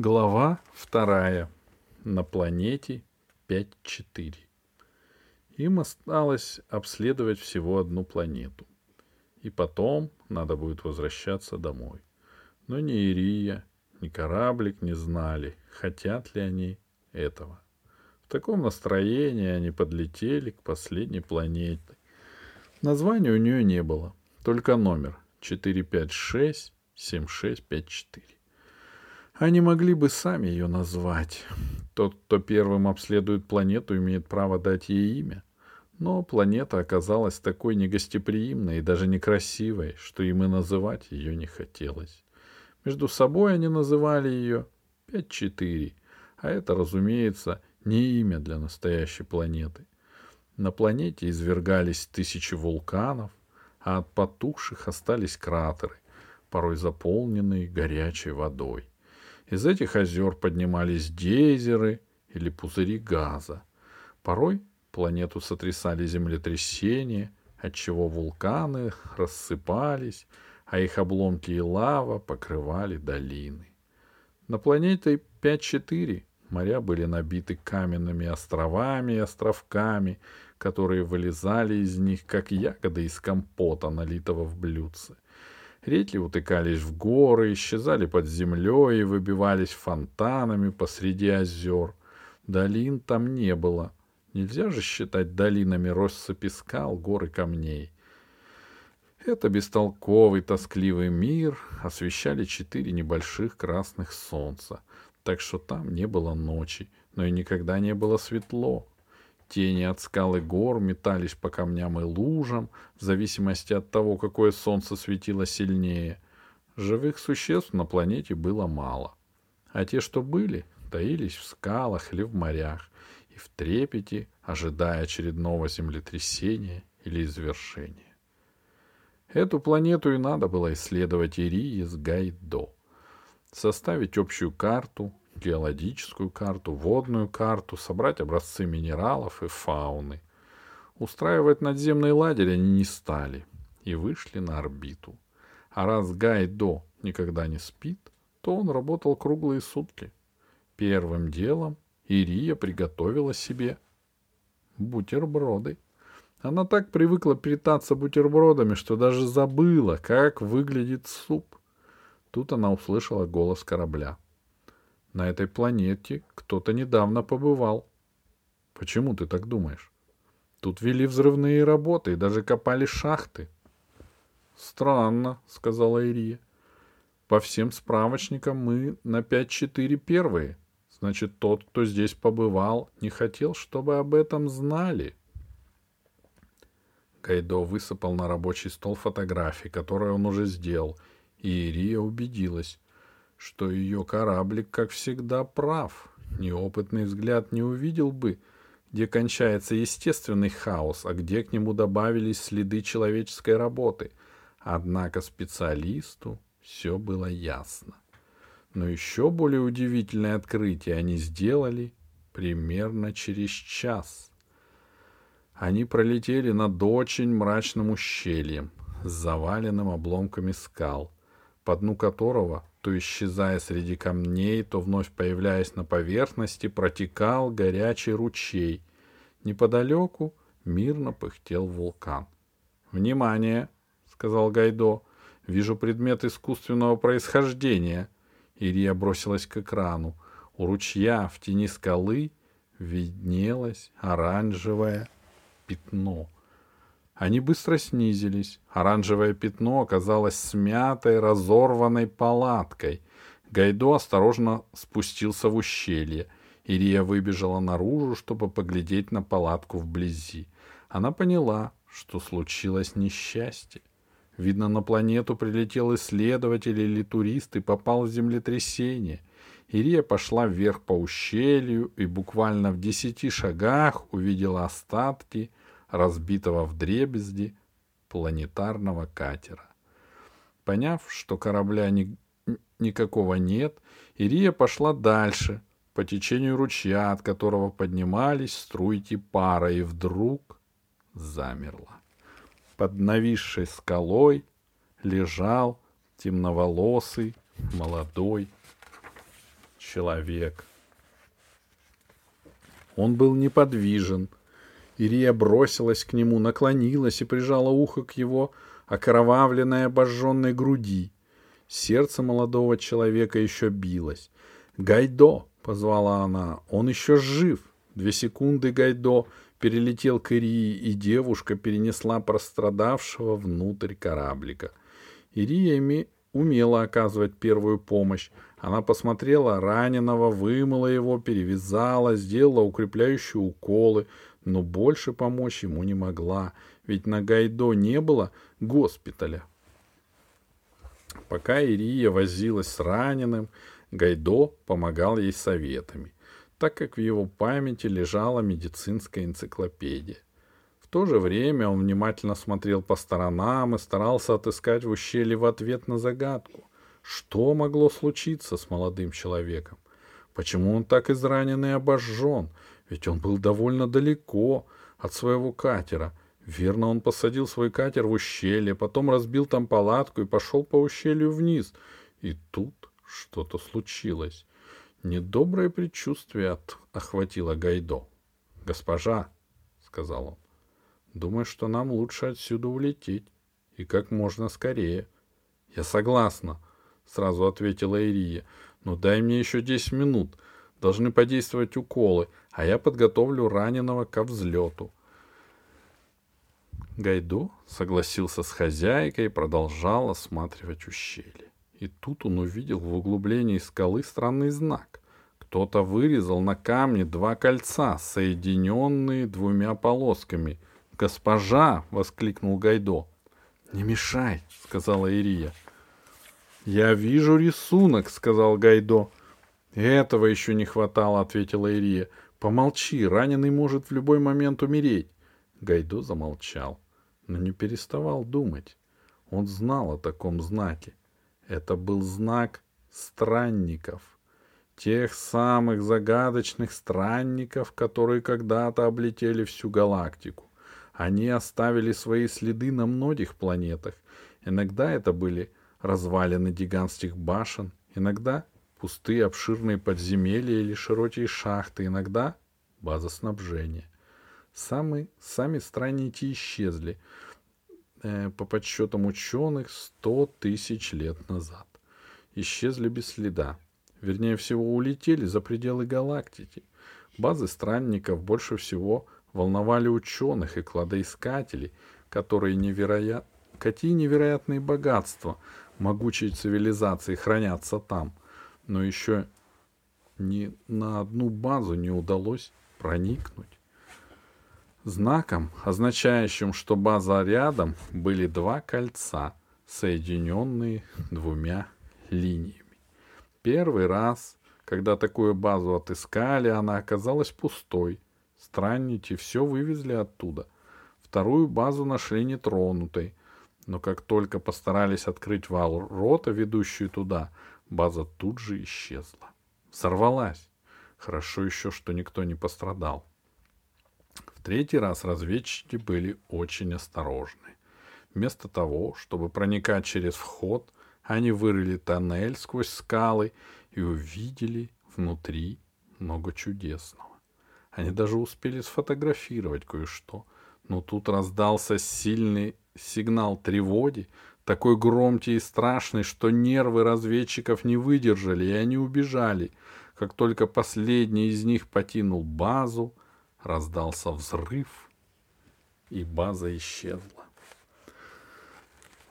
Глава вторая. На планете 5-4. Им осталось обследовать всего одну планету. И потом надо будет возвращаться домой. Но ни Ирия, ни кораблик не знали, хотят ли они этого. В таком настроении они подлетели к последней планете. Названия у нее не было, только номер 456-7654. Они могли бы сами ее назвать. Тот, кто первым обследует планету, имеет право дать ей имя. Но планета оказалась такой негостеприимной и даже некрасивой, что им и называть ее не хотелось. Между собой они называли ее 5-4, а это, разумеется, не имя для настоящей планеты. На планете извергались тысячи вулканов, а от потухших остались кратеры, порой заполненные горячей водой. Из этих озер поднимались гейзеры или пузыри газа. Порой планету сотрясали землетрясения, отчего вулканы рассыпались, а их обломки и лава покрывали долины. На планете 5-4 моря были набиты каменными островами и островками, которые вылезали из них, как ягоды из компота, налитого в блюдце — Реки утыкались в горы, исчезали под землей и выбивались фонтанами посреди озер. Долин там не было. Нельзя же считать долинами россыпи скал, горы камней. Это бестолковый, тоскливый мир освещали четыре небольших красных солнца, так что там не было ночи, но и никогда не было светло. Тени от скал и гор метались по камням и лужам, в зависимости от того, какое солнце светило сильнее. Живых существ на планете было мало. А те, что были, таились в скалах или в морях, и в трепете, ожидая очередного землетрясения или извершения. Эту планету и надо было исследовать Ирии с Гайдо. Составить общую карту, геологическую карту, водную карту, собрать образцы минералов и фауны. Устраивать надземный лагерь они не стали и вышли на орбиту. А раз Гайдо никогда не спит, то он работал круглые сутки. Первым делом Ирия приготовила себе бутерброды. Она так привыкла питаться бутербродами, что даже забыла, как выглядит суп. Тут она услышала голос корабля — на этой планете кто-то недавно побывал. Почему ты так думаешь? Тут вели взрывные работы и даже копали шахты. Странно, сказала Ирия. По всем справочникам мы на 5-4 первые. Значит, тот, кто здесь побывал, не хотел, чтобы об этом знали. Гайдо высыпал на рабочий стол фотографии, которые он уже сделал, и Ирия убедилась что ее кораблик, как всегда, прав. Неопытный взгляд не увидел бы, где кончается естественный хаос, а где к нему добавились следы человеческой работы. Однако специалисту все было ясно. Но еще более удивительное открытие они сделали примерно через час. Они пролетели над очень мрачным ущельем с заваленным обломками скал, по дну которого то исчезая среди камней, то вновь появляясь на поверхности, протекал горячий ручей. Неподалеку мирно пыхтел вулкан. «Внимание!» — сказал Гайдо. «Вижу предмет искусственного происхождения». Ирия бросилась к экрану. У ручья в тени скалы виднелось оранжевое пятно — они быстро снизились. Оранжевое пятно оказалось смятой, разорванной палаткой. Гайдо осторожно спустился в ущелье. Ирия выбежала наружу, чтобы поглядеть на палатку вблизи. Она поняла, что случилось несчастье. Видно, на планету прилетел исследователь или турист и попал в землетрясение. Ирия пошла вверх по ущелью и буквально в десяти шагах увидела остатки разбитого в дребезги планетарного катера. Поняв, что корабля ни, никакого нет, Ирия пошла дальше, по течению ручья, от которого поднимались струйки пара, и вдруг замерла. Под нависшей скалой лежал темноволосый молодой человек. Он был неподвижен. Ирия бросилась к нему, наклонилась и прижала ухо к его окровавленной обожженной груди. Сердце молодого человека еще билось. «Гайдо!» — позвала она. «Он еще жив!» Две секунды Гайдо перелетел к Ирии, и девушка перенесла пострадавшего внутрь кораблика. Ирия умела оказывать первую помощь. Она посмотрела раненого, вымыла его, перевязала, сделала укрепляющие уколы, но больше помочь ему не могла, ведь на Гайдо не было госпиталя. Пока Ирия возилась с раненым, Гайдо помогал ей советами, так как в его памяти лежала медицинская энциклопедия. В то же время он внимательно смотрел по сторонам и старался отыскать в ущелье в ответ на загадку. Что могло случиться с молодым человеком? Почему он так изранен и обожжен? Ведь он был довольно далеко от своего катера. Верно, он посадил свой катер в ущелье, потом разбил там палатку и пошел по ущелью вниз. И тут что-то случилось. Недоброе предчувствие от... охватило Гайдо. «Госпожа», — сказал он, — «думаю, что нам лучше отсюда улететь. И как можно скорее». «Я согласна», — сразу ответила Ирия. «Но дай мне еще десять минут. Должны подействовать уколы, а я подготовлю раненого ко взлету». Гайдо согласился с хозяйкой и продолжал осматривать ущелье. И тут он увидел в углублении скалы странный знак. Кто-то вырезал на камне два кольца, соединенные двумя полосками. «Госпожа!» — воскликнул Гайдо. «Не мешай!» — сказала Ирия. «Я вижу рисунок», — сказал Гайдо. «Этого еще не хватало», — ответила Ирия. «Помолчи, раненый может в любой момент умереть». Гайдо замолчал, но не переставал думать. Он знал о таком знаке. Это был знак странников. Тех самых загадочных странников, которые когда-то облетели всю галактику. Они оставили свои следы на многих планетах. Иногда это были развалины гигантских башен, иногда пустые обширные подземелья или широкие шахты, иногда база снабжения. Самые, сами странники исчезли, э, по подсчетам ученых, сто тысяч лет назад. Исчезли без следа. Вернее всего, улетели за пределы галактики. Базы странников больше всего волновали ученых и кладоискателей, которые невероят... какие невероятные богатства могучей цивилизации хранятся там. Но еще ни на одну базу не удалось проникнуть. Знаком, означающим, что база рядом, были два кольца, соединенные двумя линиями. Первый раз, когда такую базу отыскали, она оказалась пустой. Странники все вывезли оттуда. Вторую базу нашли нетронутой. Но как только постарались открыть ворота, ведущие туда, база тут же исчезла. Взорвалась. Хорошо еще, что никто не пострадал. В третий раз разведчики были очень осторожны. Вместо того, чтобы проникать через вход, они вырыли тоннель сквозь скалы и увидели внутри много чудесного. Они даже успели сфотографировать кое-что, но тут раздался сильный сигнал тревоги, такой громкий и страшный, что нервы разведчиков не выдержали, и они убежали. Как только последний из них покинул базу, раздался взрыв, и база исчезла.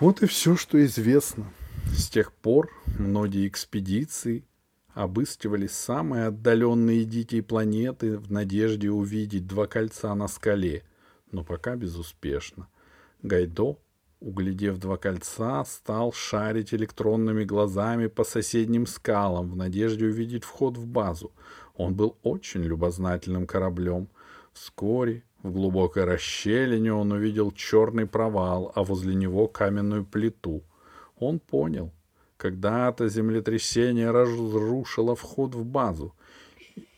Вот и все, что известно. С тех пор многие экспедиции обыскивали самые отдаленные дикие планеты в надежде увидеть два кольца на скале, но пока безуспешно. Гайдо, углядев два кольца, стал шарить электронными глазами по соседним скалам в надежде увидеть вход в базу. Он был очень любознательным кораблем. Вскоре в глубокой расщелине он увидел черный провал, а возле него каменную плиту. Он понял, когда-то землетрясение разрушило вход в базу,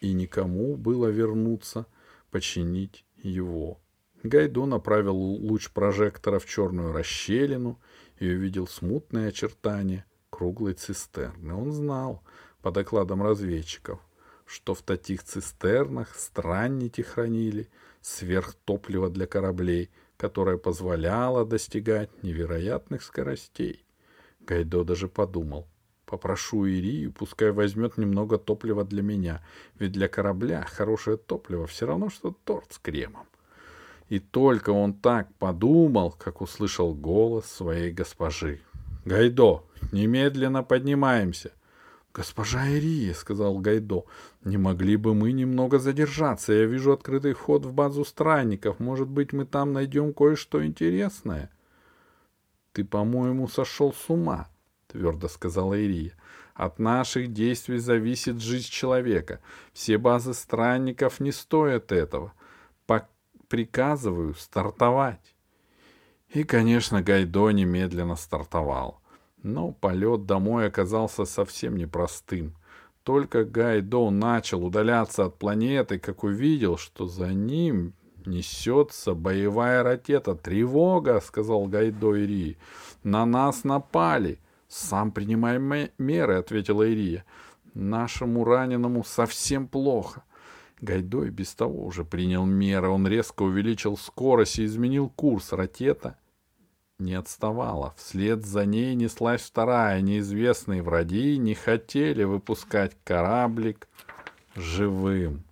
и никому было вернуться, починить его. Гайдо направил луч прожектора в черную расщелину и увидел смутные очертания круглой цистерны. Он знал, по докладам разведчиков, что в таких цистернах странники хранили сверхтопливо для кораблей, которое позволяло достигать невероятных скоростей. Гайдо даже подумал, попрошу Ирию, пускай возьмет немного топлива для меня, ведь для корабля хорошее топливо все равно, что торт с кремом. И только он так подумал, как услышал голос своей госпожи. «Гайдо, немедленно поднимаемся!» «Госпожа Ирия», — сказал Гайдо, — «не могли бы мы немного задержаться? Я вижу открытый вход в базу странников. Может быть, мы там найдем кое-что интересное?» «Ты, по-моему, сошел с ума», — твердо сказала Ирия. «От наших действий зависит жизнь человека. Все базы странников не стоят этого. Приказываю стартовать». И, конечно, Гайдо немедленно стартовал. Но полет домой оказался совсем непростым. Только Гайдо начал удаляться от планеты, как увидел, что за ним несется боевая ракета. «Тревога!» — сказал Гайдо Ирии. «На нас напали!» «Сам принимай меры», — ответила Ирия. «Нашему раненому совсем плохо». Гайдо и без того уже принял меры. Он резко увеличил скорость и изменил курс. Ракета не отставала. Вслед за ней неслась вторая. Неизвестные враги не хотели выпускать кораблик живым.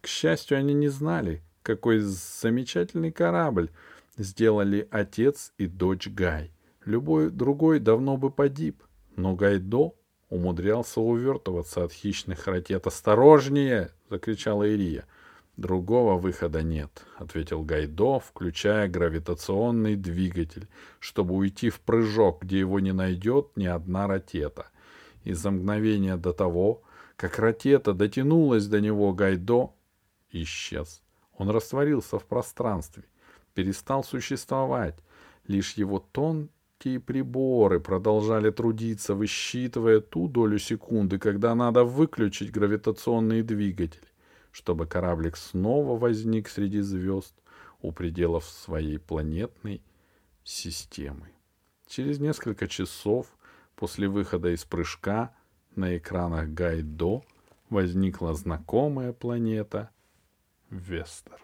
К счастью, они не знали, какой замечательный корабль сделали отец и дочь Гай. Любой другой давно бы погиб, но Гайдо умудрялся увертываться от хищных ракет. «Осторожнее!» — закричала Ирия. Другого выхода нет, ответил Гайдо, включая гравитационный двигатель, чтобы уйти в прыжок, где его не найдет ни одна ракета. И за мгновение до того, как ракета дотянулась до него, Гайдо исчез. Он растворился в пространстве, перестал существовать. Лишь его тонкие приборы продолжали трудиться, высчитывая ту долю секунды, когда надо выключить гравитационный двигатель чтобы кораблик снова возник среди звезд у пределов своей планетной системы. Через несколько часов после выхода из прыжка на экранах Гайдо возникла знакомая планета Вестер.